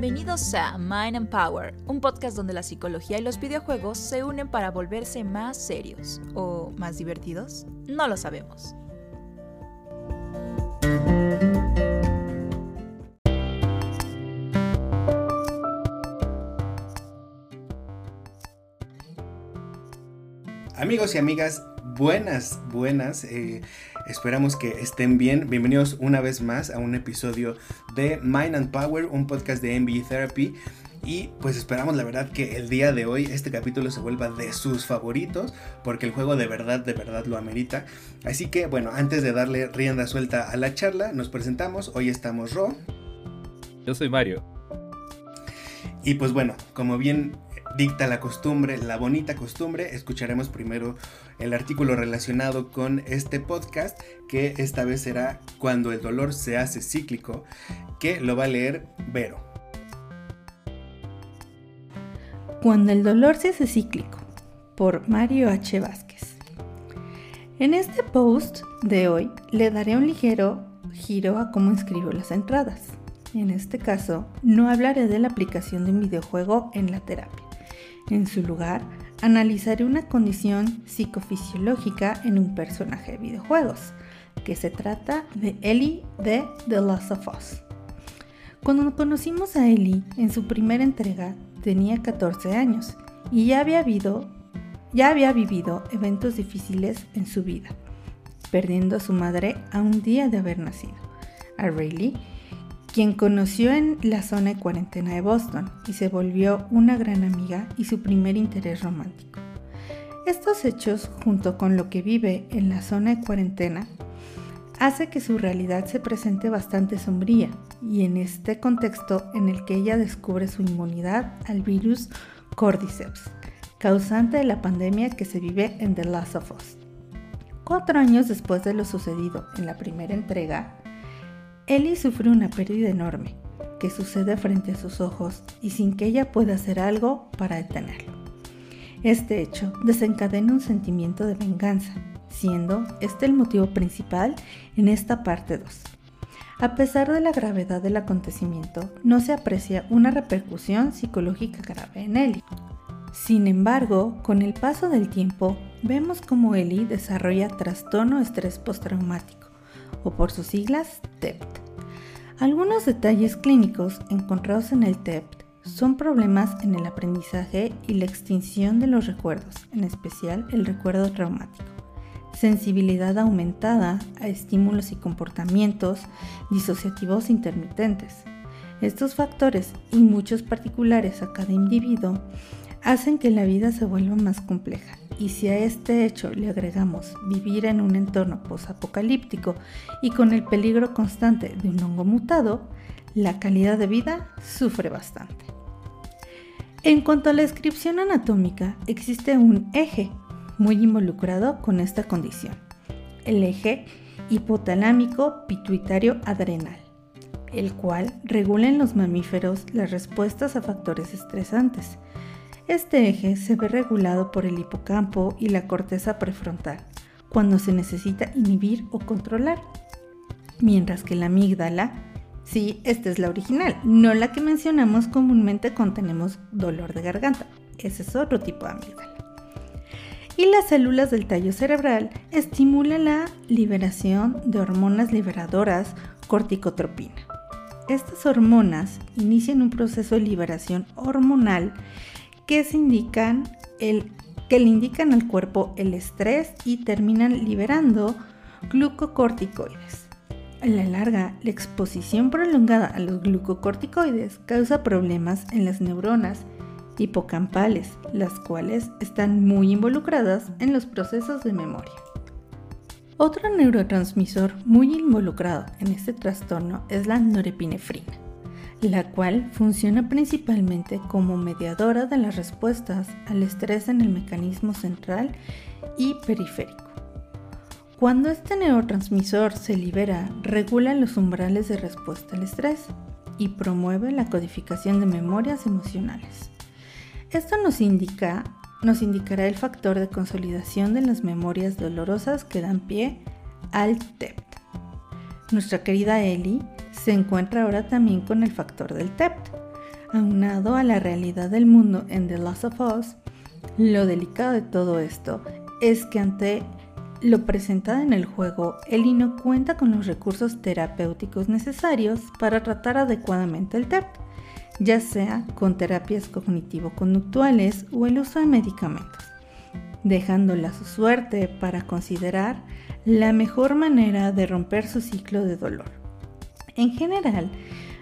Bienvenidos a Mind and Power, un podcast donde la psicología y los videojuegos se unen para volverse más serios o más divertidos. No lo sabemos. Amigos y amigas, buenas, buenas. Eh, esperamos que estén bien. Bienvenidos una vez más a un episodio de Mind and Power, un podcast de MBE Therapy. Y pues esperamos la verdad que el día de hoy este capítulo se vuelva de sus favoritos porque el juego de verdad, de verdad lo amerita. Así que bueno, antes de darle rienda suelta a la charla, nos presentamos. Hoy estamos Ro. Yo soy Mario. Y pues bueno, como bien dicta la costumbre, la bonita costumbre, escucharemos primero el artículo relacionado con este podcast, que esta vez será Cuando el dolor se hace cíclico, que lo va a leer Vero. Cuando el dolor se hace cíclico, por Mario H. Vázquez. En este post de hoy le daré un ligero giro a cómo escribo las entradas. En este caso, no hablaré de la aplicación de un videojuego en la terapia en su lugar, analizaré una condición psicofisiológica en un personaje de videojuegos, que se trata de Ellie de The Last of Us. Cuando conocimos a Ellie en su primera entrega, tenía 14 años y ya había, ya había vivido eventos difíciles en su vida, perdiendo a su madre a un día de haber nacido, a Rayleigh quien conoció en la zona de cuarentena de Boston y se volvió una gran amiga y su primer interés romántico. Estos hechos, junto con lo que vive en la zona de cuarentena, hace que su realidad se presente bastante sombría y en este contexto en el que ella descubre su inmunidad al virus Cordyceps, causante de la pandemia que se vive en The Last of Us. Cuatro años después de lo sucedido en la primera entrega, Ellie sufre una pérdida enorme que sucede frente a sus ojos y sin que ella pueda hacer algo para detenerlo. Este hecho desencadena un sentimiento de venganza, siendo este el motivo principal en esta parte 2. A pesar de la gravedad del acontecimiento, no se aprecia una repercusión psicológica grave en Ellie. Sin embargo, con el paso del tiempo, vemos cómo Ellie desarrolla trastorno estrés postraumático, o por sus siglas TEPT. Algunos detalles clínicos encontrados en el TEPT son problemas en el aprendizaje y la extinción de los recuerdos, en especial el recuerdo traumático, sensibilidad aumentada a estímulos y comportamientos disociativos intermitentes. Estos factores y muchos particulares a cada individuo hacen que la vida se vuelva más compleja y si a este hecho le agregamos vivir en un entorno posapocalíptico y con el peligro constante de un hongo mutado, la calidad de vida sufre bastante. En cuanto a la descripción anatómica, existe un eje muy involucrado con esta condición, el eje hipotalámico pituitario adrenal, el cual regula en los mamíferos las respuestas a factores estresantes este eje se ve regulado por el hipocampo y la corteza prefrontal cuando se necesita inhibir o controlar, mientras que la amígdala, sí, esta es la original, no la que mencionamos comúnmente cuando tenemos dolor de garganta, ese es otro tipo de amígdala. Y las células del tallo cerebral estimulan la liberación de hormonas liberadoras corticotropina. Estas hormonas inician un proceso de liberación hormonal que, le indican al cuerpo el estrés y terminan liberando glucocorticoides. A la larga, la exposición prolongada a los glucocorticoides causa problemas en las neuronas hipocampales, las cuales están muy involucradas en los procesos de memoria. Otro neurotransmisor muy involucrado en este trastorno es la norepinefrina la cual funciona principalmente como mediadora de las respuestas al estrés en el mecanismo central y periférico. Cuando este neurotransmisor se libera, regula los umbrales de respuesta al estrés y promueve la codificación de memorias emocionales. Esto nos indica nos indicará el factor de consolidación de las memorias dolorosas que dan pie al TEPT. Nuestra querida Ellie se encuentra ahora también con el factor del TEPT, Aunado a la realidad del mundo en The Last of Us, lo delicado de todo esto es que ante lo presentado en el juego, Ellie no cuenta con los recursos terapéuticos necesarios para tratar adecuadamente el TEP, ya sea con terapias cognitivo-conductuales o el uso de medicamentos, dejándola su suerte para considerar la mejor manera de romper su ciclo de dolor. En general,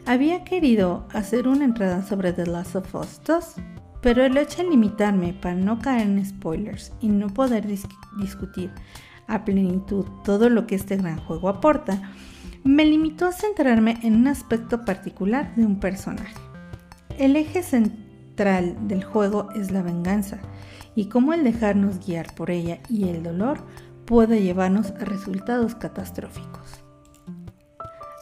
había querido hacer una entrada sobre The Last of Us 2, pero el hecho de limitarme para no caer en spoilers y no poder discutir a plenitud todo lo que este gran juego aporta, me limitó a centrarme en un aspecto particular de un personaje. El eje central del juego es la venganza y cómo el dejarnos guiar por ella y el dolor puede llevarnos a resultados catastróficos.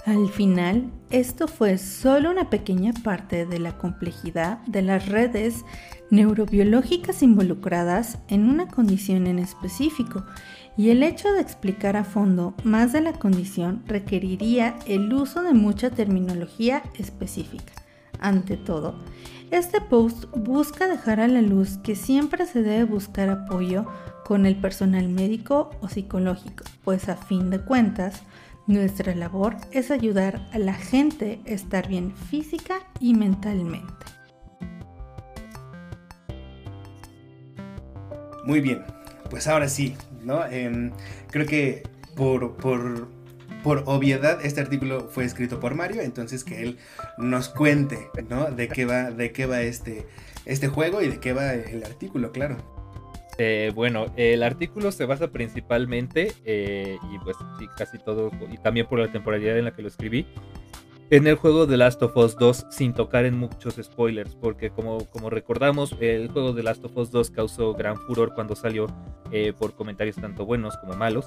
Al final, esto fue solo una pequeña parte de la complejidad de las redes neurobiológicas involucradas en una condición en específico y el hecho de explicar a fondo más de la condición requeriría el uso de mucha terminología específica. Ante todo, este post busca dejar a la luz que siempre se debe buscar apoyo con el personal médico o psicológico, pues a fin de cuentas, nuestra labor es ayudar a la gente a estar bien física y mentalmente. Muy bien, pues ahora sí, ¿no? Em, creo que por, por, por, obviedad este artículo fue escrito por Mario, entonces que él nos cuente, ¿no? De qué va, de qué va este, este juego y de qué va el artículo, claro. Eh, bueno, el artículo se basa principalmente, eh, y pues casi todo, y también por la temporalidad en la que lo escribí, en el juego de Last of Us 2 sin tocar en muchos spoilers, porque como, recordamos, el juego de Last of Us 2 causó gran furor cuando salió eh, por comentarios tanto buenos como malos,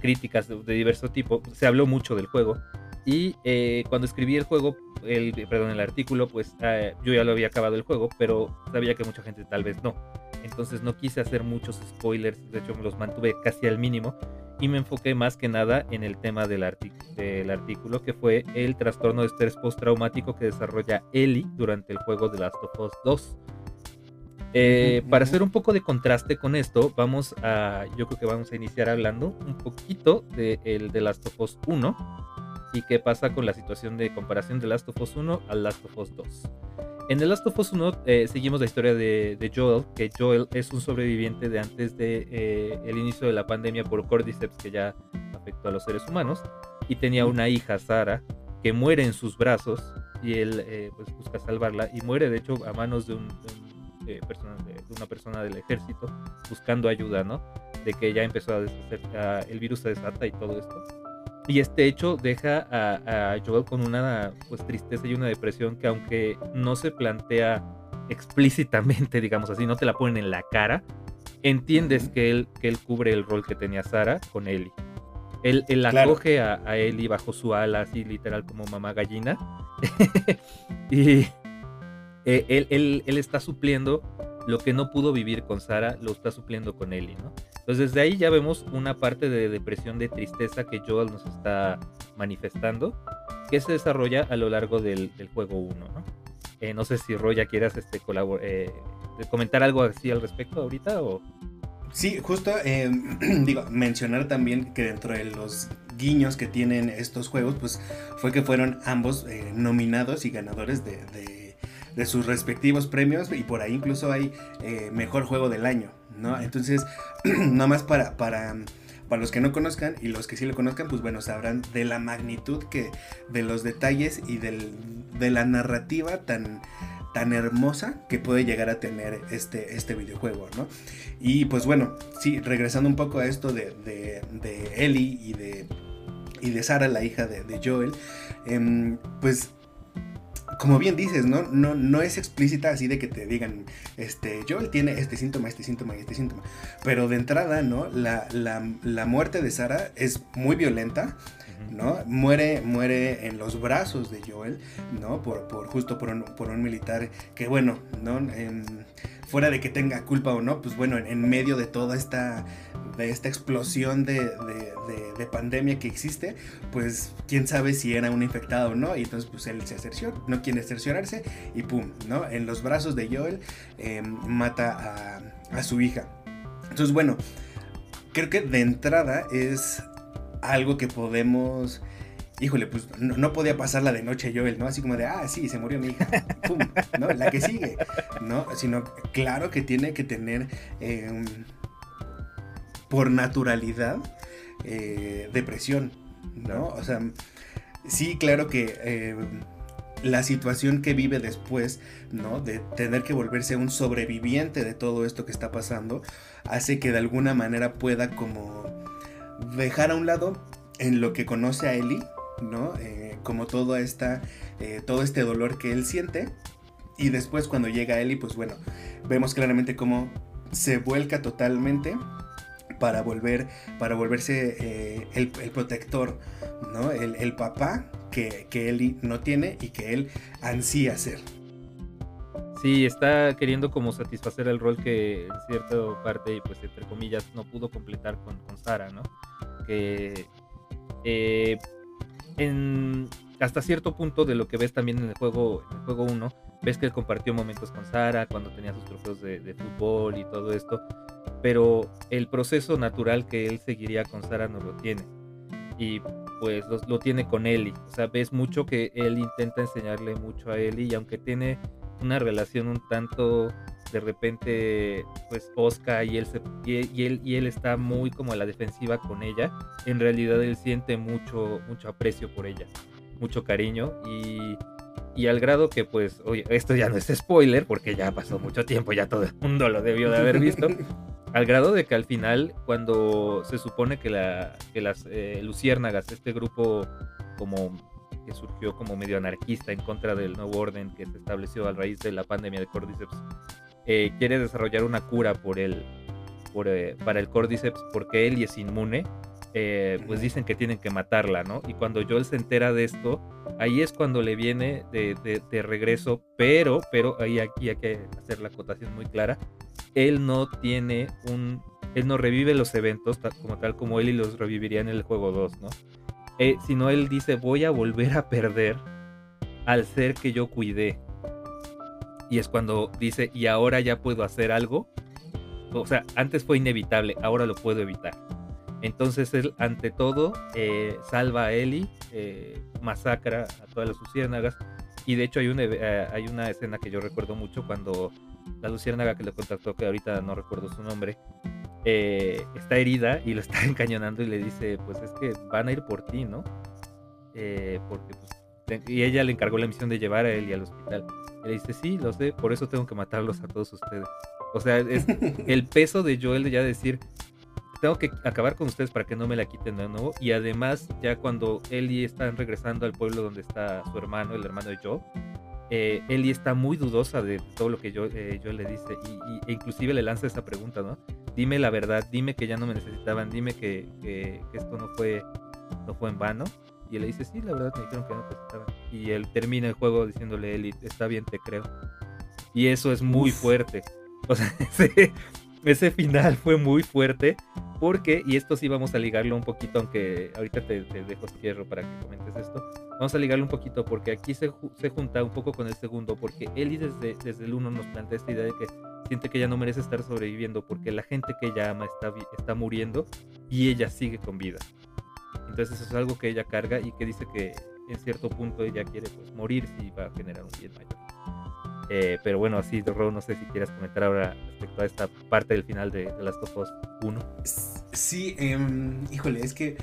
críticas de, de, diverso tipo, se habló mucho del juego. Y cuando escribí el juego, el, perdón, el artículo, pues yo ya lo había acabado el juego, pero sabía que mucha gente tal vez no. Entonces no quise hacer muchos spoilers, de hecho me los mantuve casi al mínimo y me enfoqué más que nada en el tema del, del artículo que fue el trastorno de estrés postraumático que desarrolla Ellie durante el juego de Last of Us 2. Eh, para hacer un poco de contraste con esto, vamos a, yo creo que vamos a iniciar hablando un poquito de el de Last of Us 1 y qué pasa con la situación de comparación de Last of Us 1 al Last of Us 2. En The Last of Us 1 eh, seguimos la historia de, Joel, que Joel es un sobreviviente de antes de eh, el inicio de la pandemia por Cordyceps que ya afectó a los seres humanos y tenía una hija, Sara, que muere en sus brazos y él eh, pues busca salvarla y muere de hecho a manos de, una persona del ejército buscando ayuda, ¿no? De que ya empezó a deshacer, el virus se desata y todo esto. Y este hecho deja a, Joel con una pues, tristeza y una depresión que aunque no se plantea explícitamente, digamos así, no te la ponen en la cara, entiendes que él, que él cubre el rol que tenía Sara con Ellie. Él, él acoge a, a, Ellie bajo su ala, así literal como mamá gallina. y eh, él, él, él, está supliendo lo que no pudo vivir con Sara, lo está supliendo con Ellie, ¿no? Entonces desde ahí ya vemos una parte de depresión, de tristeza que Joel nos está manifestando, que se desarrolla a lo largo del, juego 1, ¿no? Eh, no sé si Roya quieras este, eh, comentar algo así al respecto ahorita o... Sí, justo eh, digo, mencionar también que dentro de los guiños que tienen estos juegos, pues fue que fueron ambos nominados y ganadores de, de, sus respectivos premios y por ahí incluso hay mejor juego del año, ¿no? Entonces, nada más para, para, para los que no conozcan y los que sí lo conozcan, pues bueno, sabrán de la magnitud que, de los detalles y del, de la narrativa tan, tan hermosa que puede llegar a tener este, este videojuego, ¿no? Y pues bueno, sí, regresando un poco a esto de, de, de Ellie y de, y de Sara, la hija de, de Joel, em, pues como bien dices, ¿no? ¿no? No es explícita así de que te digan, este, Joel tiene este síntoma, este síntoma y este síntoma. Pero de entrada, ¿no? La, la, muerte de Sara es muy violenta, ¿no? Muere, muere en los brazos de Joel, ¿no? Por, por justo por un, por un militar que, bueno, ¿no? Fuera de que tenga culpa o no, pues bueno, en medio de toda esta de esta explosión de, de, pandemia que existe, pues quién sabe si era un infectado o no, y entonces pues él se acerció, no, sin cerciorarse y pum, ¿no? En los brazos de Joel em, mata a, a su hija. Entonces, bueno, creo que de entrada es algo que podemos híjole, pues no, podía pasarla de noche Joel, ¿no? Así como de, ah, sí, se murió mi hija, pum, ¿no? La que sigue, ¿no? Sino, claro que tiene que tener, em, por naturalidad, eh, depresión, ¿no? O sea, sí, claro que em, la situación que vive después, ¿no? De tener que volverse un sobreviviente de todo esto que está pasando, hace que de alguna manera pueda como dejar a un lado en lo que conoce a Ellie, ¿no? Eh, como todo, esta, eh, todo este dolor que él siente. Y después cuando llega Ellie, pues bueno, vemos claramente cómo se vuelca totalmente para volver, para volverse eh, el, protector, ¿no? El, papá que, que Ellie no tiene y que él ansía ser. Sí, está queriendo como satisfacer el rol que en cierta parte, pues entre comillas, no pudo completar con, con Sara, ¿no? Que en, hasta cierto punto de lo que ves también en el juego en el juego 1, ves que él compartió momentos con Sara cuando tenía sus trofeos de, fútbol y todo esto, pero el proceso natural que él seguiría con Sara no lo tiene. Y pues lo, tiene con Ellie. O sea, ves mucho que él intenta enseñarle mucho a Ellie y aunque tiene una relación un tanto de repente pues Oscar y él, se, y, él y él está muy como a la defensiva con ella en realidad él siente mucho mucho aprecio por ella mucho cariño y, y al grado que pues oye esto ya no es spoiler porque ya pasó mucho tiempo ya todo el mundo lo debió de haber visto. Al grado de que al final cuando se supone que la que las eh, luciérnagas este grupo como que surgió como medio anarquista en contra del nuevo orden que se estableció a raíz de la pandemia de Cordyceps eh, quiere desarrollar una cura por el, por, eh, para el Cordyceps porque él es inmune, eh, pues dicen que tienen que matarla, ¿no? Y cuando Joel se entera de esto, ahí es cuando le viene de, de, regreso, pero, pero ahí aquí hay que hacer la acotación muy clara, él no tiene un, él no revive los eventos como tal como él y los reviviría en el juego 2, ¿no? sino él dice, voy a volver a perder al ser que yo cuidé, y es cuando dice, y ahora ya puedo hacer algo. O sea, antes fue inevitable, ahora lo puedo evitar. Entonces él, ante todo, eh, salva a Ellie, eh, masacra a todas las luciérnagas. Y de hecho hay una, eh, hay una escena que yo recuerdo mucho cuando la luciérnaga que le contactó, que ahorita no recuerdo su nombre, está herida y lo está encañonando y le dice, pues es que van a ir por ti, ¿no? porque pues, y ella le encargó la misión de llevar a Ellie al hospital. Y le dice, sí, lo sé, por eso tengo que matarlos a todos ustedes. O sea, es el peso de Joel de ya decir, tengo que acabar con ustedes para que no me la quiten de nuevo. Y además, ya cuando Ellie está regresando al pueblo donde está su hermano, el hermano de Joe, eh, Ellie está muy dudosa de todo lo que yo, eh, Joel le dice. Y, e inclusive le lanza esa pregunta, ¿no? Dime la verdad, dime que ya no me necesitaban, dime que, que, que esto no fue, no fue en vano. Y él le dice, sí, la verdad me dijeron que no. Y él termina el juego diciéndole, Eli, está bien, te creo. Y eso es muy fuerte. O sea, ese, final fue muy fuerte. Porque, y esto sí vamos a ligarlo un poquito, aunque ahorita te, dejo cierro para que comentes esto. Vamos a ligarlo un poquito porque aquí se, se junta un poco con el segundo. Porque Eli desde, desde el uno nos plantea esta idea de que siente que ella no merece estar sobreviviendo porque la gente que ella ama está, está muriendo y ella sigue con vida. Entonces eso es algo que ella carga y que dice que en cierto punto ella quiere pues, morir si va a generar un bien mayor. Eh, pero bueno, así, Ro, no sé si quieras comentar ahora respecto a esta parte del final de, de Last of Us 1. Sí, em, híjole, es que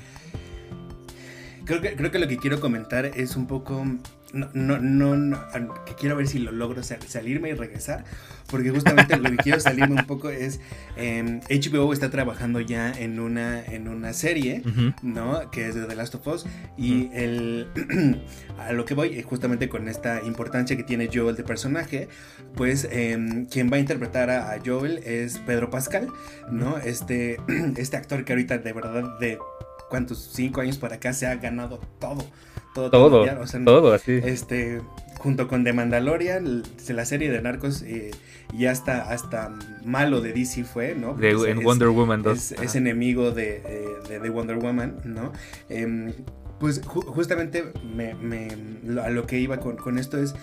creo, que creo que lo que quiero comentar es un poco no, no, no, que quiero ver si lo logro salirme y regresar, porque justamente lo que quiero salirme un poco es, HBO em, está trabajando ya en una, en una serie, ¿no? Que es de The Last of Us, y el, a lo que voy, justamente con esta importancia que tiene Joel de personaje, pues em, quien va a interpretar a, Joel es Pedro Pascal, ¿no? Este, este actor que ahorita de verdad de cuántos, cinco años para acá se ha ganado todo todo, todo, todo, así. Este, junto con The Mandalorian, la serie de Narcos, eh, y hasta, hasta malo de DC fue, ¿no? en Wonder Woman 2. Es, enemigo de, de, Wonder Woman, ¿no? Em, pues justamente me, a lo que iba con, esto es,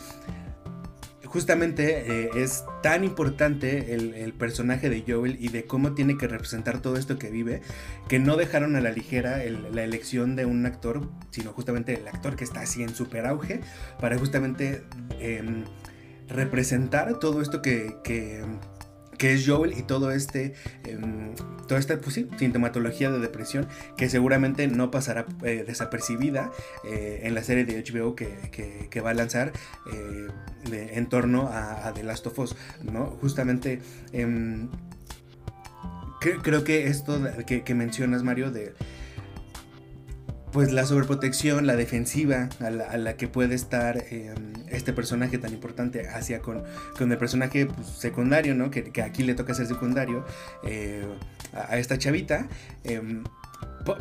justamente eh, es tan importante el, personaje de Joel y de cómo tiene que representar todo esto que vive, que no dejaron a la ligera la elección de un actor, sino justamente el actor que está así en super auge, para justamente em, representar todo esto que que es Joel y todo este, em, toda esta pues sintomatología de depresión que seguramente no pasará eh, desapercibida eh, en la serie de HBO que, va a lanzar eh, en torno a, The Last of Us, ¿no? Justamente em, creo que esto que mencionas, Mario, de pues la sobreprotección, la defensiva a la, que puede estar em, este personaje tan importante hacia con, con el personaje pues, secundario, ¿no? Que, aquí le toca ser secundario eh, a, esta chavita. Em,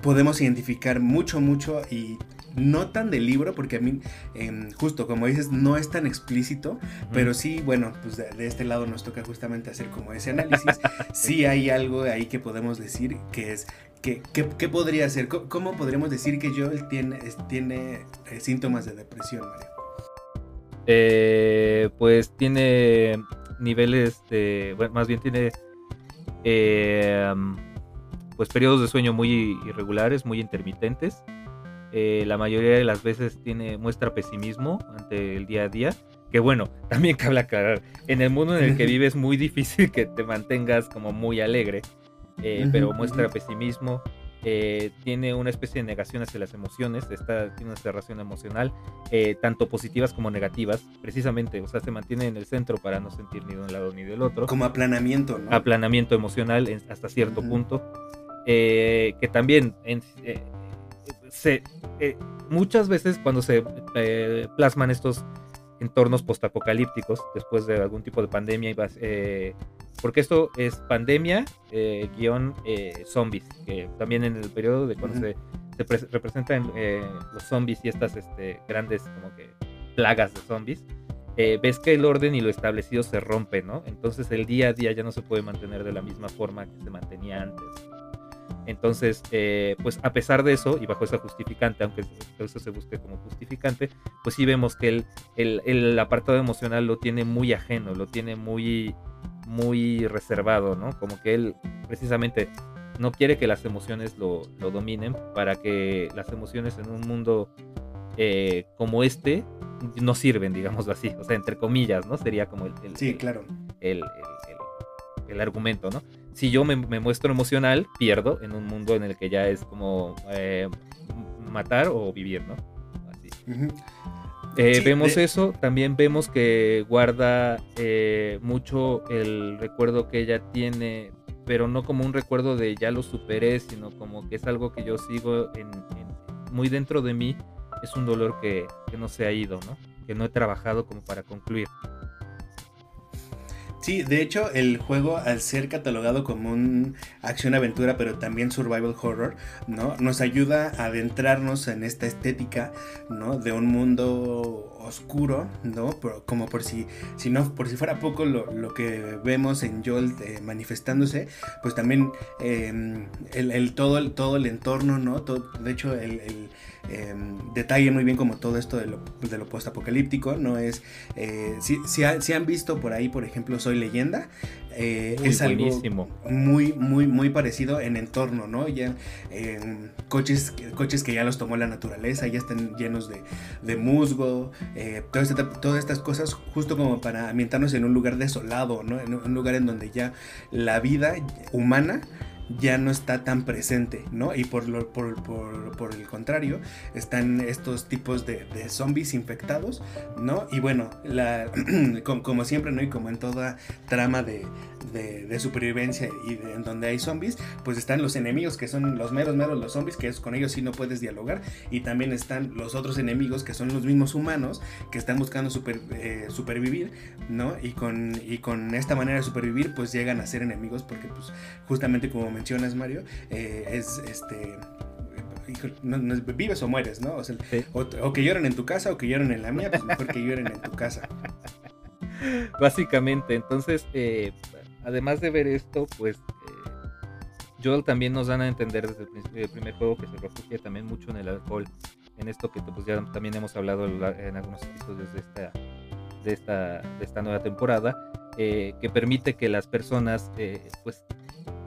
podemos identificar mucho, mucho y no tan del libro, porque a mí, em, justo como dices, no es tan explícito, pero sí, bueno, pues de, este lado nos toca justamente hacer como ese análisis. sí hay algo ahí que podemos decir que es ¿Qué, podría ser? ¿Cómo, podríamos decir que Joel tiene, tiene eh, síntomas de depresión, Mario? Eh, pues tiene niveles de. Bueno, más bien tiene. Eh, pues periodos de sueño muy irregulares, muy intermitentes. la mayoría de las veces tiene muestra pesimismo ante el día a día. Que bueno, también cabe aclarar, en el mundo en el que vives es muy difícil que te mantengas como muy alegre. Eh, pero muestra pesimismo, eh, tiene una especie de negación hacia las emociones, está, tiene una cerración emocional, eh, tanto positivas como negativas, precisamente, o sea, se mantiene en el centro para no sentir ni de un lado ni del otro. Como aplanamiento, ¿no? Aplanamiento emocional hasta cierto punto, que también se, muchas veces cuando se plasman estos entornos postapocalípticos después de algún tipo de pandemia y porque esto es pandemia eh, guion eh, zombies, que también en el periodo de cuando se, representan eh, los zombies y estas este, grandes como que plagas de zombies, ves que el orden y lo establecido se rompe, ¿no? Entonces el día a día ya no se puede mantener de la misma forma que se mantenía antes. Entonces, pues a pesar de eso, y bajo esa justificante, aunque eso se busque como justificante, pues sí vemos que el, el, el apartado emocional lo tiene muy ajeno, lo tiene muy muy reservado, ¿no? Como que él precisamente no quiere que las emociones lo, dominen para que las emociones en un mundo eh, como este no sirven, digamos así, o sea, entre comillas, ¿no? Sería como el... sí, claro. El, argumento, ¿no? Si yo me, muestro emocional, pierdo en un mundo en el que ya es como eh, matar o vivir, ¿no? Así. Eh, vemos eso, también vemos que guarda eh, mucho el recuerdo que ella tiene, pero no como un recuerdo de ya lo superé, sino como que es algo que yo sigo en, muy dentro de mí, es un dolor que, que no se ha ido, ¿no? Que no he trabajado como para concluir. Sí, de hecho el juego al ser catalogado como un acción-aventura pero también survival horror, ¿no? Nos ayuda a adentrarnos en esta estética, ¿no? De un mundo oscuro, ¿no? como por si, si no, por si fuera poco lo, que vemos en Joel eh, manifestándose, pues también em, el, todo, el, todo el entorno, ¿no? de hecho, el, em, detalle muy bien como todo esto de lo, de lo postapocalíptico, ¿no? Es, eh, si, si, han visto por ahí, por ejemplo, Soy Leyenda, eh, es algo muy, muy, muy parecido en entorno, ¿no? Ya coches, coches que ya los tomó la naturaleza, ya están llenos de, musgo, eh, todas, todas, estas cosas, justo como para ambientarnos en un lugar desolado, ¿no? En un lugar en donde ya la vida humana ya no está tan presente, ¿no? Y por, lo, por, por, el contrario, están estos tipos de, zombies infectados, ¿no? Y bueno, la, como, siempre, ¿no? Y como en toda trama de, de, supervivencia y en donde hay zombies, pues están los enemigos que son los meros, meros, los zombies, que es, con ellos sí no puedes dialogar, y también están los otros enemigos que son los mismos humanos que están buscando eh, supervivir, ¿no? Y con, y con esta manera de supervivir, pues llegan a ser enemigos porque, pues, justamente como mencionas, Mario, eh, es este vives o mueres, ¿no? O, que lloren en tu casa o que lloren en la mía, pues mejor que lloren en tu casa. Básicamente, entonces, eh, además de ver esto, pues eh, Joel también nos dan a entender desde el, primer juego que se refugia también mucho en el alcohol. en esto que pues, ya también hemos hablado en algunos episodios de esta, de esta, de esta nueva temporada, eh, que permite que las personas eh, pues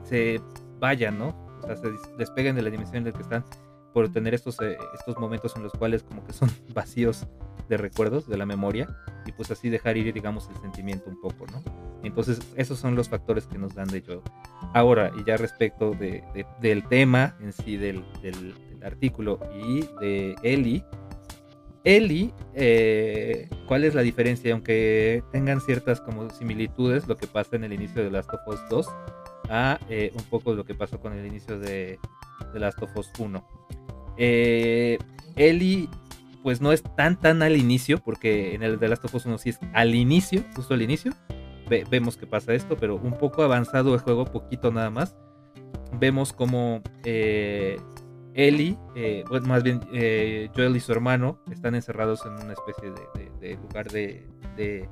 se vayan, ¿no? O sea, se despeguen de la dimensión en la que están por tener estos, eh, estos momentos en los cuales como que son vacíos de recuerdos, de la memoria, y pues así dejar ir, digamos, el sentimiento un poco, ¿no? Entonces, esos son los factores que nos dan de yo. Ahora, y ya respecto de, del tema en sí, del, del, artículo y de Eli, Eli, eh, ¿cuál es la diferencia? Aunque tengan ciertas como similitudes, lo que pasa en el inicio de Last of Us 2 a eh, un poco lo que pasó con el inicio de, de Last of Us 1. Eh, Eli, pues no es tan tan al inicio, porque en el de Last of Us 1 sí es al inicio, justo al inicio. vemos que pasa esto, pero un poco avanzado el juego, poquito nada más. Vemos como eh, Ellie, eh, más bien Joel y su hermano, están encerrados en una especie de, lugar de, de,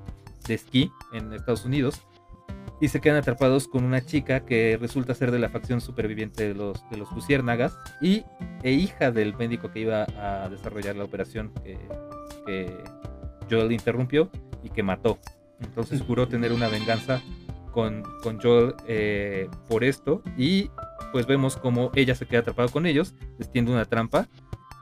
esquí en Estados Unidos y se quedan atrapados con una chica que resulta ser de la facción superviviente de los, de los Luciérnagas y e hija del médico que iba a desarrollar la operación que, Joel interrumpió y que mató. Entonces juró tener una venganza con, con Joel eh, por esto y pues vemos como ella se queda atrapada con ellos, extiende una trampa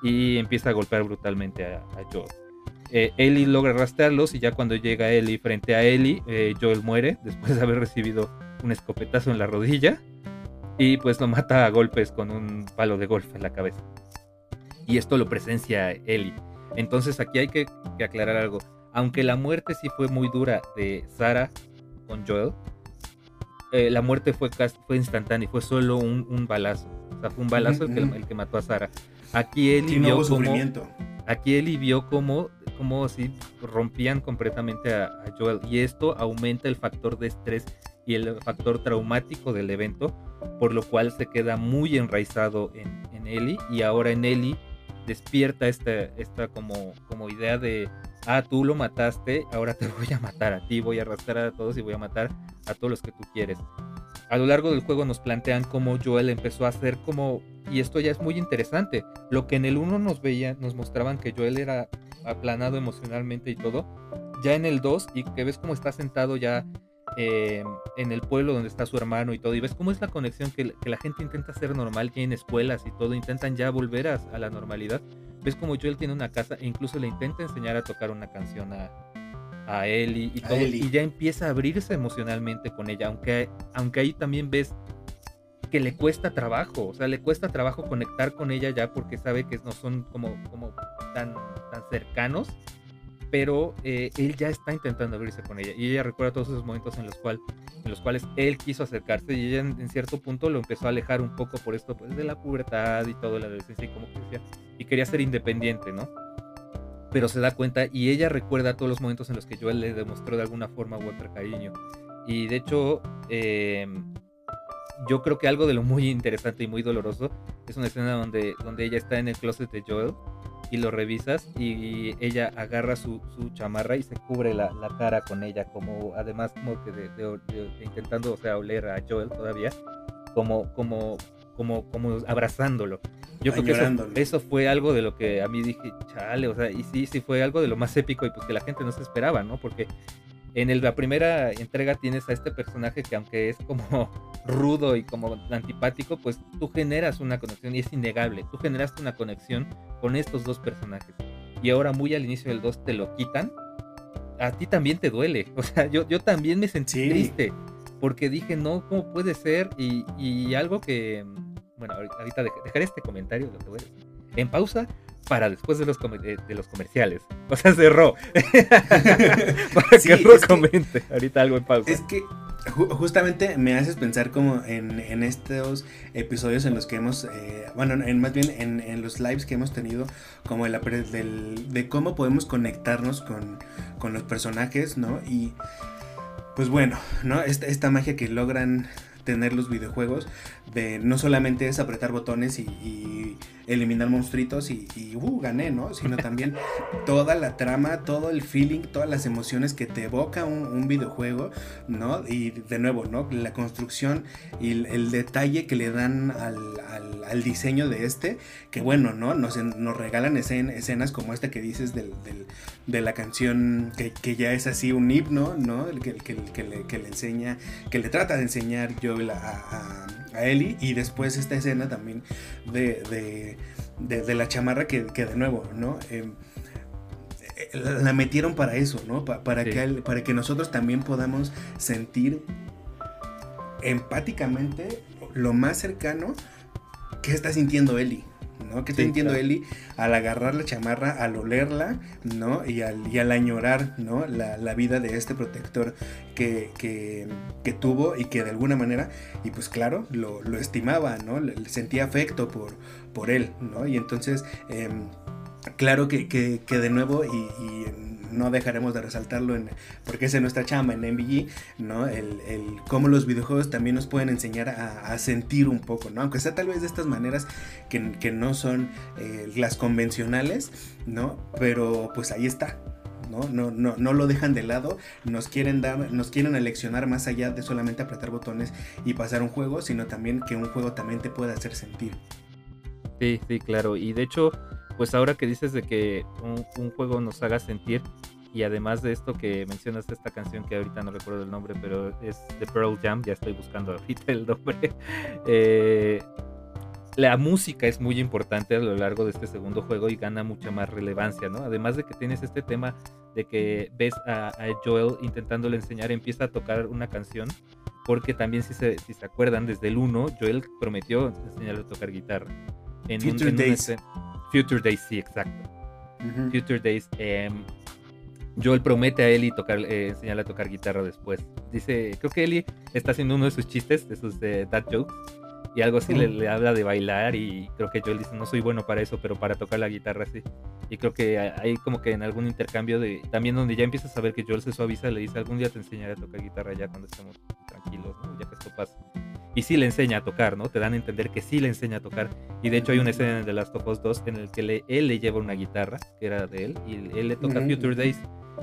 y empieza a golpear brutalmente a, a Joel. Eh, Ellie logra rastrearlos y ya cuando llega Ellie frente a Ellie, eh, Joel muere después de haber recibido un escopetazo en la rodilla y pues lo mata a golpes con un palo de golf en la cabeza. Y esto lo presencia Ellie. Entonces aquí hay que, aclarar algo. Aunque la muerte sí fue muy dura de Sara con Joel, eh, la muerte fue, fue instantánea y fue solo un, balazo. O sea, fue un balazo el, que, mató a Sara. Aquí Ellie vio como, Aquí Ellie vio como como si rompían completamente a, Joel. Y esto aumenta el factor de estrés y el factor traumático del evento, por lo cual se queda muy enraizado en, en Ellie. Y ahora en Ellie despierta esta, esta como, como idea de, ah, tú lo mataste, ahora te voy a matar a ti, voy a arrastrar a todos y voy a matar a todos los que tú quieres. A lo largo del juego nos plantean cómo Joel empezó a hacer como, y esto ya es muy interesante, lo que en el 1 nos veía, nos mostraban que Joel era aplanado emocionalmente y todo. Ya en el 2, y que ves cómo está sentado ya eh, en el pueblo donde está su hermano y todo, y ves cómo es la conexión que, la gente intenta hacer normal, que en escuelas y todo, intentan ya volver a, la normalidad. Ves como Joel tiene una casa e incluso le intenta enseñar a tocar una canción a, a Ellie y todo, y ya empieza a abrirse emocionalmente con ella, aunque, aunque ahí también ves que le cuesta trabajo, o sea, le cuesta trabajo conectar con ella ya porque sabe que no son como, como tan, tan cercanos, pero eh, él ya está intentando abrirse con ella y ella recuerda todos esos momentos en los, cual, en los cuales él quiso acercarse y ella en, cierto punto lo empezó a alejar un poco por esto pues, de la pubertad y todo, la adolescencia y como que decía, y quería ser independiente, ¿no? Pero se da cuenta y ella recuerda todos los momentos en los que Joel le demostró de alguna forma u otra cariño. Y de hecho, eh, yo creo que algo de lo muy interesante y muy doloroso es una escena donde, donde ella está en el closet de Joel y lo revisas y ella agarra su, chamarra y se cubre la, cara con ella, como además como que de, intentando, o sea, oler a Joel todavía, como, como, como, como abrazándolo. Yo creo que eso, fue algo de lo que a mí dije, chale, o sea, y sí, sí fue algo de lo más épico y pues que la gente no se esperaba, ¿no? Porque en la primera entrega tienes a este personaje que aunque es como rudo y como antipático, pues tú generas una conexión y es innegable. Tú generaste una conexión con estos dos personajes. Y ahora muy al inicio del 2 te lo quitan. A ti también te duele. O sea, yo, yo también me sentí triste. Porque dije, no, ¿cómo puede ser? Y, algo que... Bueno, ahorita dejaré este comentario, lo que voy a decir. En pausa, para después de los, de, los comerciales. O sea, cerró. para que Ro comente ahorita algo en pausa. Es que justamente me haces pensar como en, en, estos episodios en los que hemos, eh, bueno, en, más bien en, en, los lives que hemos tenido, como el, del, de cómo podemos conectarnos con, con, los personajes, ¿no? Y pues bueno, ¿no? Esta, esta magia que logran tener los videojuegos de no solamente es apretar botones y eliminar monstruitos y, y uh, gané, ¿no? Sino también toda la trama, todo el feeling, todas las emociones que te evoca un, videojuego, ¿no? Y de nuevo, ¿no? La construcción y el, detalle que le dan al, al, diseño de este, que bueno, ¿no? Nos, nos regalan escenas como esta que dices del, de la canción que, ya es así un himno, ¿no? Que, que, que, le, que le enseña, que le trata de enseñar a, a, a Ellie y después esta escena también de, de, la chamarra que, de nuevo, ¿no? Em, eh, la metieron para eso, ¿no? para, que, para que nosotros también podamos sentir empáticamente lo más cercano que está sintiendo Ellie. ¿No? Que está sintiendo Ellie al agarrar la chamarra, al olerla, ¿no? Y al, y al añorar, ¿no? La, vida de este protector que, que, tuvo y que de alguna manera, y pues claro, lo, estimaba, ¿no? Le, sentía afecto por, por él, ¿no? Y entonces, em, claro que, de nuevo, y no dejaremos de resaltarlo en, porque es nuestra chamba en MVG, ¿no? El, el cómo los videojuegos también nos pueden enseñar a, sentir un poco, ¿no? Aunque sea tal vez de estas maneras que, que no son eh, las convencionales, ¿no? Pero pues ahí está, ¿no? No, no, no lo dejan de lado, nos quieren dar, nos quieren eleccionar más allá de solamente apretar botones y pasar un juego, sino también que un juego también te pueda hacer sentir. Sí, sí, claro. Y de hecho, pues ahora que dices de que un, juego nos haga sentir, y además de esto que mencionas esta canción que ahorita no recuerdo el nombre, pero es de Pearl Jam, ya estoy buscando ahorita el nombre. Eh, la música es muy importante a lo largo de este segundo juego y gana mucha más relevancia, ¿no? Además de que tienes este tema de que ves a, Joel intentándole enseñar, empieza a tocar una canción, porque también si se, si se acuerdan, desde el 1, Joel prometió enseñarle a tocar guitarra. En Future Days. Future Days, sí, exacto. Future Days. Eh, Joel promete a Ellie tocar, eh, enseñarle a tocar guitarra después. Dice, creo que Ellie está haciendo uno de sus chistes, de sus dad jokes, y algo así le, habla de bailar y creo que Joel dice, no soy bueno para eso, pero para tocar la guitarra sí. Y creo que hay como que en algún intercambio de, también donde ya empiezas a ver que Joel se suaviza, le dice, algún día te enseñaré a tocar guitarra ya cuando estemos tranquilos, ya que esto pasa y sí le enseña a tocar, ¿no? Te dan a entender que sí le enseña a tocar. Y de hecho hay una escena en The Last of Us 2 en el que él le lleva una guitarra, que era de él, y él le toca Future Days.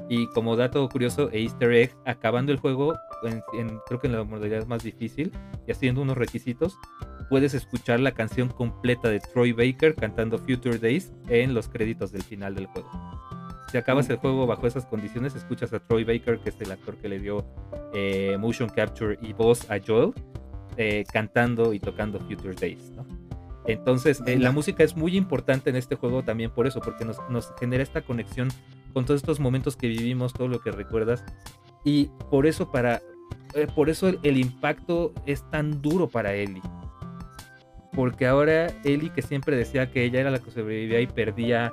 Y como dato curioso e easter egg, acabando el juego, en, creo que en la modalidad más difícil, y haciendo unos requisitos, puedes escuchar la canción completa de Troy Baker cantando Future Days en los créditos del final del juego. Si acabas el juego bajo esas condiciones, escuchas a Troy Baker, que es el actor que le dio eh, motion capture y voz a Joel, eh, cantando y tocando Future Days, ¿no? Entonces, eh, la música es muy importante en este juego también por eso, porque nos, genera esta conexión con todos estos momentos que vivimos, todo lo que recuerdas. Y por eso, para, eh, por eso el, impacto es tan duro para Ellie. Porque ahora Ellie, que siempre decía que ella era la que sobrevivía y perdía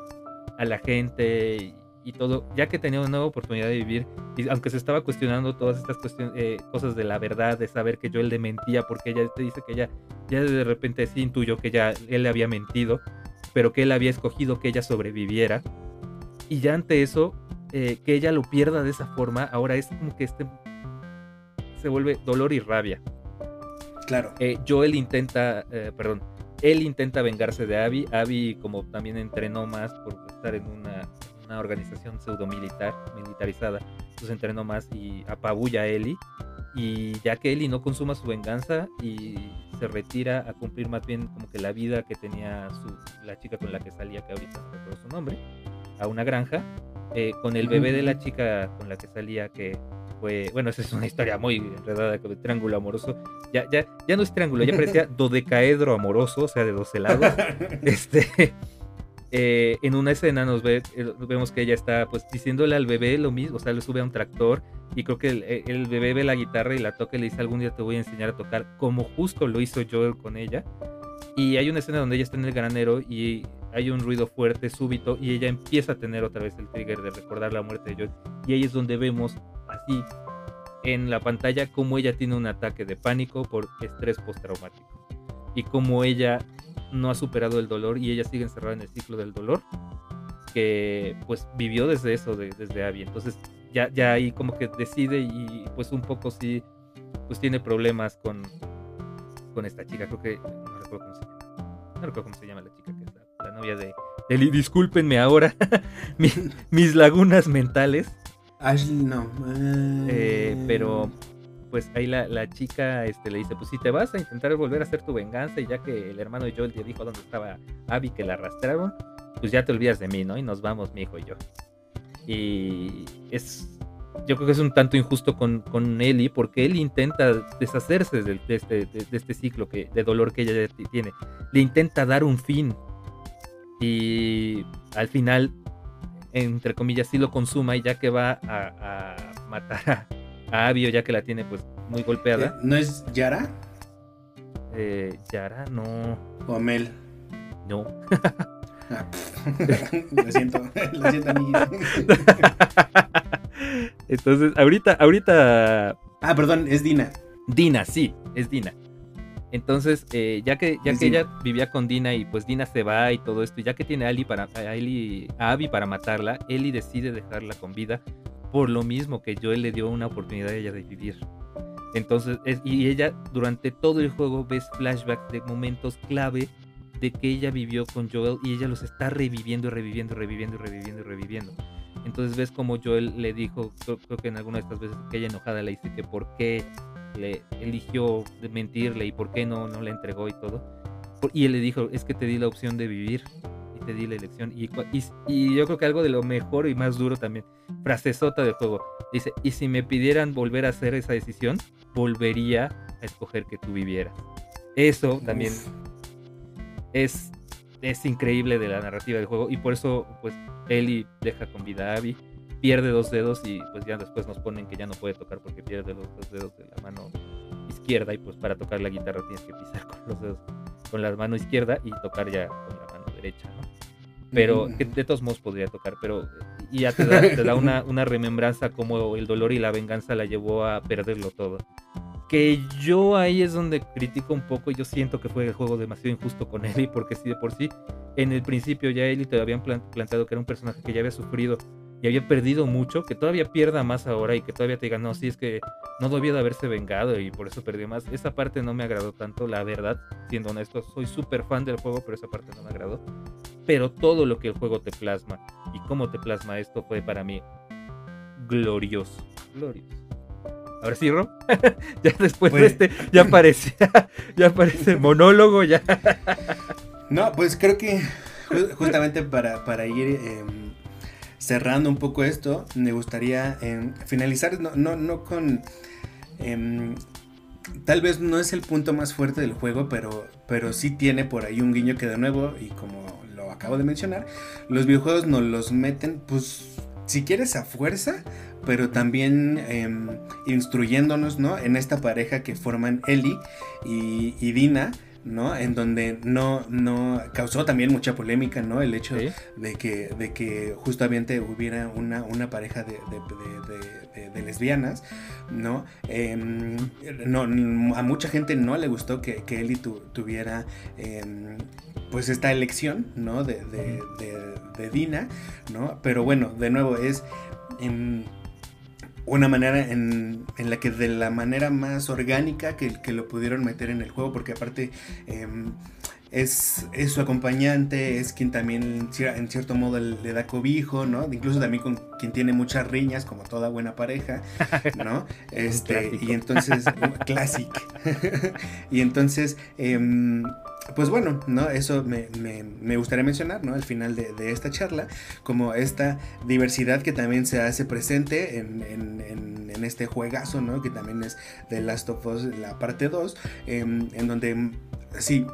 a la gente y todo, ya que tenía una nueva oportunidad de vivir, y aunque se estaba cuestionando todas estas cuestiones, eh, cosas de la verdad, de saber que yo él le mentía, porque ella te dice que ella ya de repente sí intuyó que ya él le había mentido, pero que él había escogido que ella sobreviviera. Y ya ante eso, eh, que ella lo pierda de esa forma, ahora es como que este se vuelve dolor y rabia. Claro. Eh, Joel intenta, perdón, él intenta vengarse de Abby. Abby, como también entrenó más por estar en una una organización pseudo militar, militarizada. Entonces entrenó más y apabulla a Ellie. Y ya que Ellie no consuma su venganza y se retira a cumplir más bien como que la vida que tenía su, la chica con la que salía, que ahorita no recuerdo su nombre, a una granja, eh, con el bebé de la chica con la que salía, que fue, bueno, esa es una historia muy enredada, de triángulo amoroso. Ya, ya, ya no es triángulo, ya parecía dodecaedro amoroso, o sea, de dos lados. este, eh, en una escena nos ve, eh, vemos que ella está pues diciéndole al bebé lo mismo, o sea, le sube a un tractor y creo que eh, el, bebé ve la guitarra y la toca y le dice algún día te voy a enseñar a tocar, como justo lo hizo Joel con ella. Y hay una escena donde ella está en el granero y hay un ruido fuerte, súbito, y ella empieza a tener otra vez el trigger de recordar la muerte de Joel. Y ahí es donde vemos así en la pantalla cómo ella tiene un ataque de pánico por estrés postraumático. Y cómo ella no ha superado el dolor y ella sigue encerrada en el ciclo del dolor que pues vivió desde eso, desde Abby. Entonces ya, ya ahí como que decide y pues un poco sí, pues tiene problemas con, con esta chica. Creo que no recuerdo cómo se llama. No recuerdo cómo se llama la chica que está novia de Eli. Discúlpenme ahora mis lagunas mentales. Ashley no. Eh, pero pues ahí la, chica este, le dice, pues si te vas a intentar volver a hacer tu venganza y ya que el hermano de Joel te dijo dónde estaba Abby que la arrastraron, pues ya te olvidas de mí, ¿no? Y nos vamos, mi hijo y yo. Y es, yo creo que es un tanto injusto con, con Ellie porque él intenta deshacerse de, este, de, este, ciclo que, de dolor que ella tiene. Le intenta dar un fin. Y al final, entre comillas, sí lo consuma y ya que va a, a matar a a Abio ya que la tiene pues muy golpeada. Eh, ¿No es Yara? Eh, Yara, no. ¿O Amel? No. Ah, lo siento, lo siento. Entonces, ahorita, ahorita. Ah, perdón, es Dina. Dina, sí, es Dina. Entonces, eh, ya que, ya que ella vivía con Dina y pues Dina se va y todo esto, y ya que tiene a, Ali para, a, Eli, a Abby para matarla, Eli decide dejarla con vida por lo mismo que Joel le dio una oportunidad a ella de vivir. Entonces, y ella durante todo el juego ves flashbacks de momentos clave de que ella vivió con Joel y ella los está reviviendo, reviviendo, reviviendo, reviviendo, reviviendo. Entonces ves como Joel le dijo, creo, que en alguna de estas veces que ella enojada le dice que por qué le eligió mentirle y por qué no, no le entregó y todo. Y él le dijo, es que te di la opción de vivir te di la elección. Y, y, yo creo que algo de lo mejor y más duro también, frasesota del juego. Dice, y si me pidieran volver a hacer esa decisión, volvería a escoger que tú vivieras. Eso también es, es increíble de la narrativa del juego. Y por eso, pues, Ellie deja con vida a Abby, pierde dos dedos y pues ya después nos ponen que ya no puede tocar porque pierde los dos dedos de la mano izquierda y pues para tocar la guitarra tienes que pisar con los dedos con la mano izquierda y tocar ya con derecha, ¿no? pero que de todos modos podría tocar, pero y ya te da, una, una, remembranza como el dolor y la venganza la llevó a perderlo todo. Que yo ahí es donde critico un poco, yo siento que fue el juego demasiado injusto con Ellie, porque si de por sí en el principio ya Ellie te habían planteado que era un personaje que ya había sufrido y había perdido mucho, que todavía pierda más ahora y que todavía te digan, no, sí, es que no debía de haberse vengado y por eso perdió más. Esa parte no me agradó tanto, la verdad, siendo honesto, soy súper fan del juego, pero esa parte no me agradó pero todo lo que el juego te plasma y cómo te plasma esto fue para mí glorioso. Glorioso. Ahora sí, Ro. ya después de pues este, ya aparece, ya aparece el monólogo, ya. no, pues creo que justamente para, ir em, cerrando un poco esto, me gustaría em, finalizar, no, no, no con. Em, tal vez no es el punto más fuerte del juego, pero, pero sí tiene por ahí un guiño que de nuevo, y como acabo de mencionar, los videojuegos nos los meten, pues, si quieres a fuerza, pero también em, instruyéndonos, ¿no? En esta pareja que forman Ellie y Dina. ¿No? En donde no, no causó también mucha polémica, ¿no? El hecho de, que, de que justamente hubiera una, una pareja de, lesbianas, ¿no? Em, ¿no? A mucha gente no le gustó que, que Ellie tuviera em, pues esta elección, ¿no? De, de, Dina, ¿no? Pero bueno, de nuevo es em, una manera en, la que de la manera más orgánica que, que, lo pudieron meter en el juego, porque aparte em, es, es, su acompañante, es quien también en cierto modo le da cobijo, ¿no? Incluso también con quien tiene muchas riñas, como toda buena pareja, ¿no? Este, y entonces, clásico. y entonces, em, pues bueno, ¿no? Eso me, gustaría mencionar, ¿no? Al final de, esta charla, como esta diversidad que también se hace presente en, este juegazo, ¿no? Que también es The Last of Us, la parte 2, em, en donde, sí,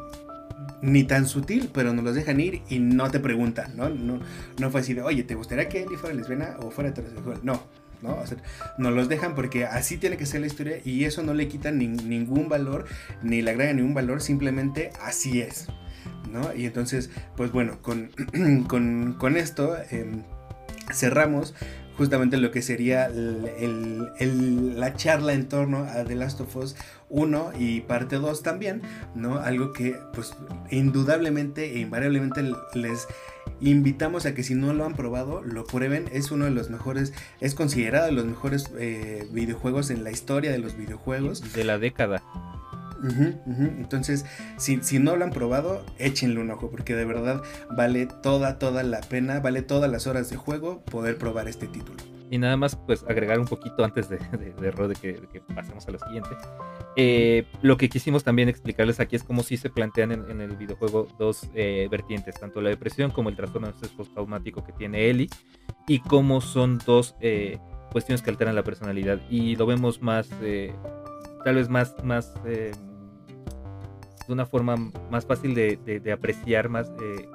ni tan sutil, pero nos los dejan ir y no te preguntan, ¿no? No, no fue así de, oye, ¿te gustaría que Ellie fuera lesbiana o fuera heterosexual? No, ¿no? O sea, nos los dejan porque así tiene que ser la historia y eso no le quita ningún valor, ni le agrega ningún valor, simplemente así es, ¿no? Y entonces, pues bueno, con, con, esto em, cerramos justamente lo que sería la charla en torno a The Last of Us 1 y parte 2 también, ¿no? Algo que pues indudablemente e invariablemente les invitamos a que si no lo han probado, lo prueben. Es uno de los mejores, es considerado de los mejores eh, videojuegos en la historia de los videojuegos. De la década. Entonces, si, si, no lo han probado, échenle un ojo, porque de verdad vale toda, toda la pena, vale todas las horas de juego poder probar este título. Y nada más, pues agregar un poquito antes de, de, que, pasemos a lo siguiente. Eh, lo que quisimos también explicarles aquí es cómo sí se plantean en, el videojuego dos eh, vertientes, tanto la depresión como el trastorno postraumático que tiene Ellie, y cómo son dos eh, cuestiones que alteran la personalidad. Y lo vemos más, tal vez más, más de una forma más fácil de, de apreciar más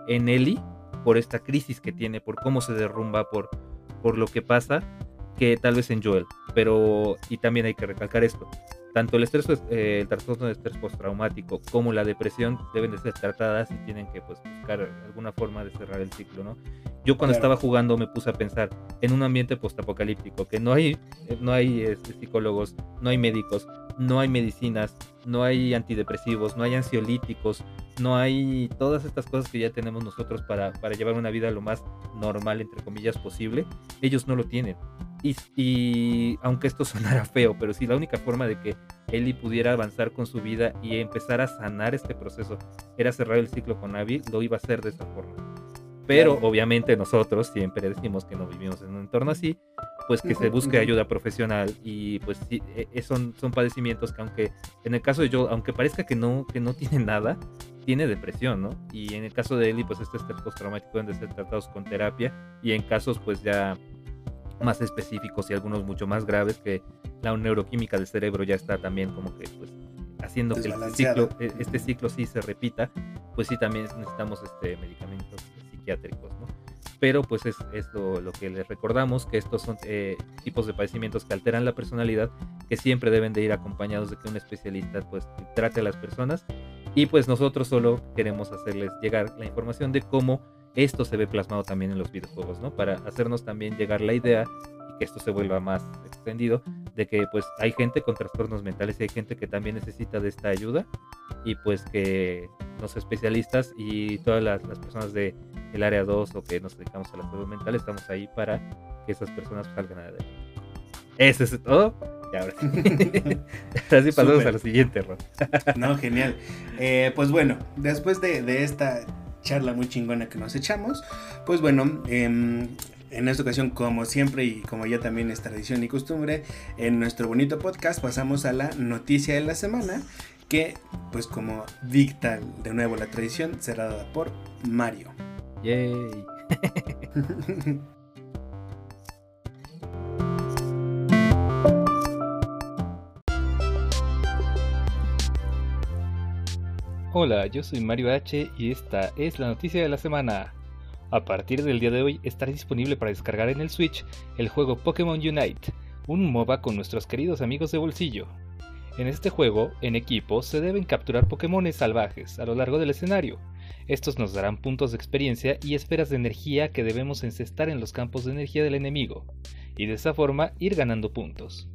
en Ellie por esta crisis que tiene, por cómo se derrumba, por por lo que pasa que tal vez en Joel. Pero, y también hay que recalcar esto, tanto el estrés, eh, el trastorno de estrés postraumático como la depresión deben de ser tratadas y tienen que pues, buscar alguna forma de cerrar el ciclo, ¿no? Yo cuando estaba jugando me puse a pensar en un ambiente postapocalíptico, que no hay, eh, no hay este, psicólogos, no hay médicos, no hay medicinas, no hay antidepresivos, no hay ansiolíticos, no hay todas estas cosas que ya tenemos nosotros para, para llevar una vida lo más normal, entre comillas, posible. Ellos no lo tienen. Y, y, aunque esto sonara feo, pero si la única forma de que Ellie pudiera avanzar con su vida y empezar a sanar este proceso era cerrar el ciclo con Abby, lo iba a hacer de esa forma. Pero obviamente nosotros siempre decimos que no vivimos en un entorno así, pues que se busque ayuda profesional y pues sí, e, e, son, son padecimientos que aunque en el caso de Joel, aunque parezca que no, que no tiene nada, tiene depresión, ¿no? Y en el caso de Ellie, pues este estrés postraumático deben de ser tratados con terapia y en casos pues ya más específicos y algunos mucho más graves que la neuroquímica del cerebro ya está también como que pues haciendo que el ciclo, e, este ciclo sí se repita, pues sí también necesitamos este medicamentos psiquiátricos, ¿no? Pero pues es, es lo, que les recordamos, que estos son eh, tipos de padecimientos que alteran la personalidad, que siempre deben de ir acompañados de que un especialista pues trate a las personas y pues nosotros solo queremos hacerles llegar la información de cómo esto se ve plasmado también en los videojuegos, ¿no? Para hacernos también llegar la idea y que esto se vuelva más extendido de que pues hay gente con trastornos mentales y hay gente que también necesita de esta ayuda y pues que los especialistas y todas las, personas del el área 2 o que nos dedicamos a la salud mental estamos ahí para que esas personas salgan adelante. Eso es todo. Y ahora sí. pasamos a lo siguiente, Ron. no, genial. Eh, pues bueno, después de, esta charla muy chingona que nos echamos, pues bueno, em, en esta ocasión, como siempre y como ya también es tradición y costumbre, en nuestro bonito podcast pasamos a la noticia de la semana, que pues como dicta de nuevo la tradición, será dada por Mario. Yay. Hola, yo soy Mario H y esta es la noticia de la semana. A partir del día de hoy estará disponible para descargar en el Switch el juego Pokémon Unite, un MOBA con nuestros queridos amigos de bolsillo. En este juego, en equipo, se deben capturar Pokémones salvajes a lo largo del escenario. Estos nos darán puntos de experiencia y esferas de energía que debemos encestar en los campos de energía del enemigo, y de esa forma ir ganando puntos.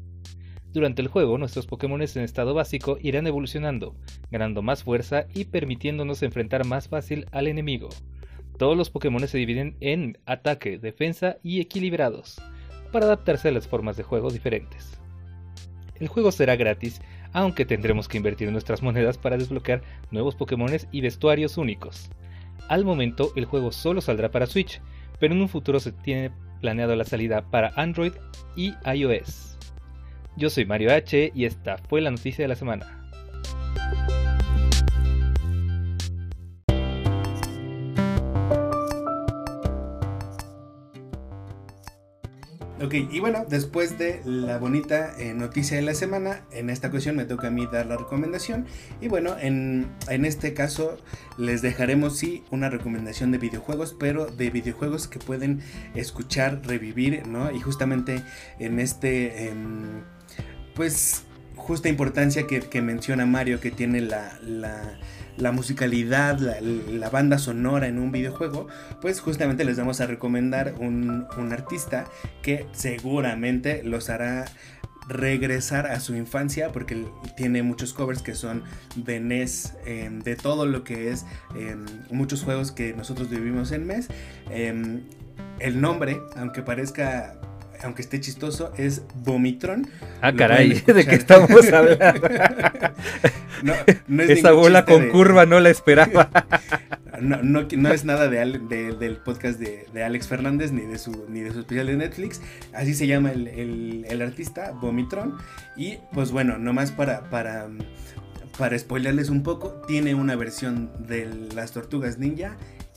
Durante el juego, nuestros Pokémon en estado básico irán evolucionando, ganando más fuerza y permitiéndonos enfrentar más fácil al enemigo. Todos los Pokémon se dividen en ataque, defensa y equilibrados, para adaptarse a las formas de juego diferentes. El juego será gratis, aunque tendremos que invertir nuestras monedas para desbloquear nuevos Pokémon y vestuarios únicos. Al momento, el juego solo saldrá para Switch, pero en un futuro se tiene planeado la salida para Android y iOS. Yo soy Mario H y esta fue la noticia de la semana. Ok, y bueno, después de la bonita eh, noticia de la semana, en esta ocasión me toca a mí dar la recomendación. Y bueno, en, este caso les dejaremos sí una recomendación de videojuegos, pero de videojuegos que pueden escuchar, revivir, ¿no? Y justamente en este... Em, pues justa importancia que, menciona Mario que tiene la, la, musicalidad, la, banda sonora en un videojuego, pues justamente les vamos a recomendar un, artista que seguramente los hará regresar a su infancia porque tiene muchos covers que son de NES, em, de todo lo que es em, muchos juegos que nosotros vivimos en NES. Em, el nombre, aunque parezca aunque esté chistoso, es Vomitron. Ah, caray, ¿de qué estamos hablando? no, Esa bola con curva no la esperaba. no, es nada de, del podcast de, Alex Fernández ni de, su, ni de su especial de Netflix. Así se llama el, el, artista, Vomitron. Y pues bueno, nomás para, para, para spoilerles un poco, tiene una versión de las tortugas ninja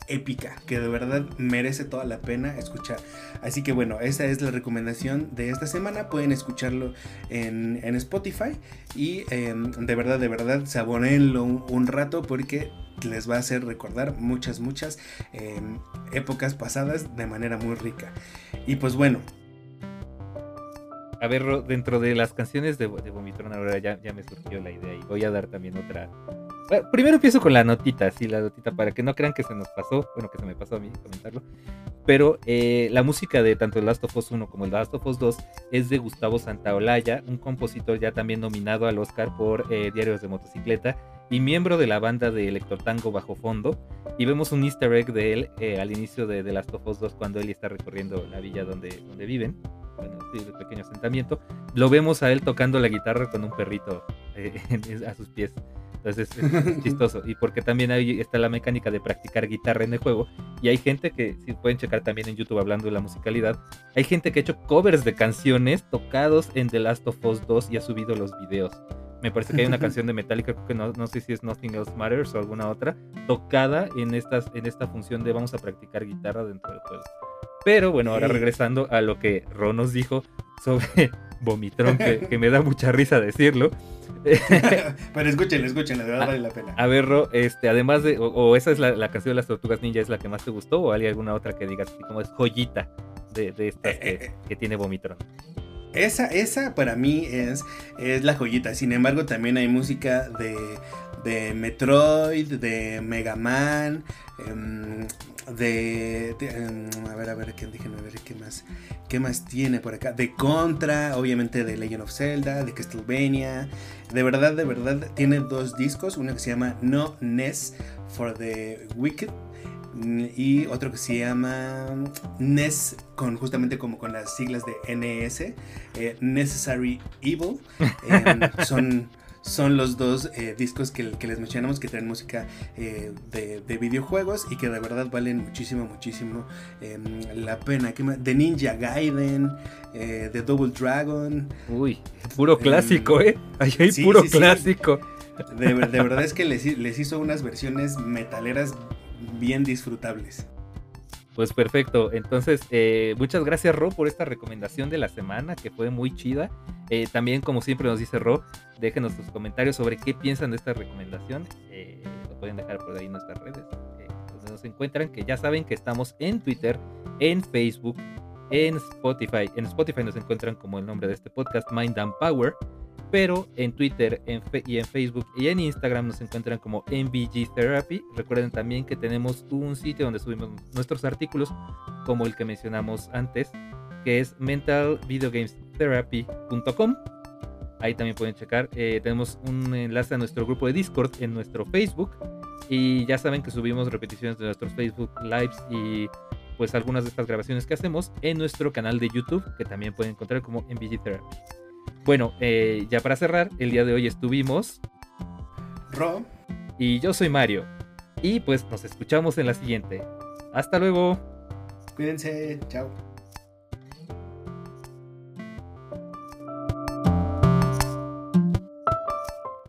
épica, que de verdad merece toda la pena escuchar. Así que bueno, esa es la recomendación de esta semana. Pueden escucharlo en, Spotify y em, de verdad, de verdad, sabonenlo un, rato porque les va a hacer recordar muchas, muchas em, épocas pasadas de manera muy rica. Y pues bueno, a ver, dentro de las canciones de, de Vomitron, ahora ya, ya me surgió la idea y voy a dar también otra, primero empiezo con la notita, sí, la notita, para que no crean que se nos pasó, bueno, que se me pasó a mí comentarlo. Pero eh, la música de tanto el Last of Us 1 como el Last of Us 2 es de Gustavo Santaolalla, un compositor ya también nominado al Oscar por eh, Diarios de Motocicleta y miembro de la banda de Electrotango Bajo Fondo. Y vemos un easter egg de él eh, al inicio de The Last of Us 2 cuando él está recorriendo la villa donde, donde viven. Bueno, sí, el pequeño asentamiento. Lo vemos a él tocando la guitarra con un perrito a sus pies. Entonces es, chistoso. Y porque también ahí está la mecánica de practicar guitarra en el juego. Y hay gente que, si pueden checar también en YouTube hablando de la musicalidad, hay gente que ha hecho covers de canciones tocados en The Last of Us 2 y ha subido los videos. Me parece que hay una canción de Metallica, que no, no sé si es Nothing Else Matters o alguna otra, tocada en, estas, en esta función de vamos a practicar guitarra dentro del juego. Pero bueno, ahora regresando a lo que Ron nos dijo sobre Vomitron, que, que me da mucha risa decirlo. Pero escúchenle, escúchenle, de verdad vale la pena. A ver, Ro, este, además de, o, esa es la, canción de las tortugas ninja, es la que más te gustó, o hay alguna otra que digas así como es joyita de, de estas eh, eh, que, tiene Vomitron. Esa, esa para mí es, es la joyita. Sin embargo, también hay música de, de Metroid, de Mega Man, em, de, em, a ver, a ver, ¿qué, déjenme ver qué más, qué más tiene por acá. De Contra, obviamente de Legend of Zelda, de Castlevania. De verdad, de verdad, tiene dos discos. Uno que se llama No Ness for the Wicked y otro que se llama NES con justamente como con las siglas de NES eh, Necessary Evil em, son son los dos eh, discos que, les mencionamos que traen música eh, de, videojuegos y que de verdad valen muchísimo, muchísimo em, la pena. De Ninja Gaiden, eh, de Double Dragon. Uy, puro em, clásico, ¿eh? Ahí hay puro clásico. De, de, verdad es que les, les hizo unas versiones metaleras bien disfrutables. Pues perfecto. Entonces, eh, muchas gracias, Ro, por esta recomendación de la semana, que fue muy chida. Eh, también, como siempre nos dice Ro, déjenos sus comentarios sobre qué piensan de esta recomendación. Eh, lo pueden dejar por ahí en nuestras redes, donde nos encuentran, que ya saben que estamos en Twitter, en Facebook, en Spotify. En Spotify nos encuentran como el nombre de este podcast, Mind and Power pero en Twitter y en Facebook y en Instagram nos encuentran como MVG Therapy. Recuerden también que tenemos un sitio donde subimos nuestros artículos, como el que mencionamos antes, que es mentalvideogamestherapy.com. Ahí también pueden checar. Eh, tenemos un enlace a nuestro grupo de Discord en nuestro Facebook. Y ya saben que subimos repeticiones de nuestros Facebook Lives y pues algunas de estas grabaciones que hacemos en nuestro canal de YouTube, que también pueden encontrar como MVG Therapy. Bueno, eh, ya para cerrar, el día de hoy estuvimos. Ro. Y yo soy Mario. Y pues nos escuchamos en la siguiente. Hasta luego. Cuídense. Chao.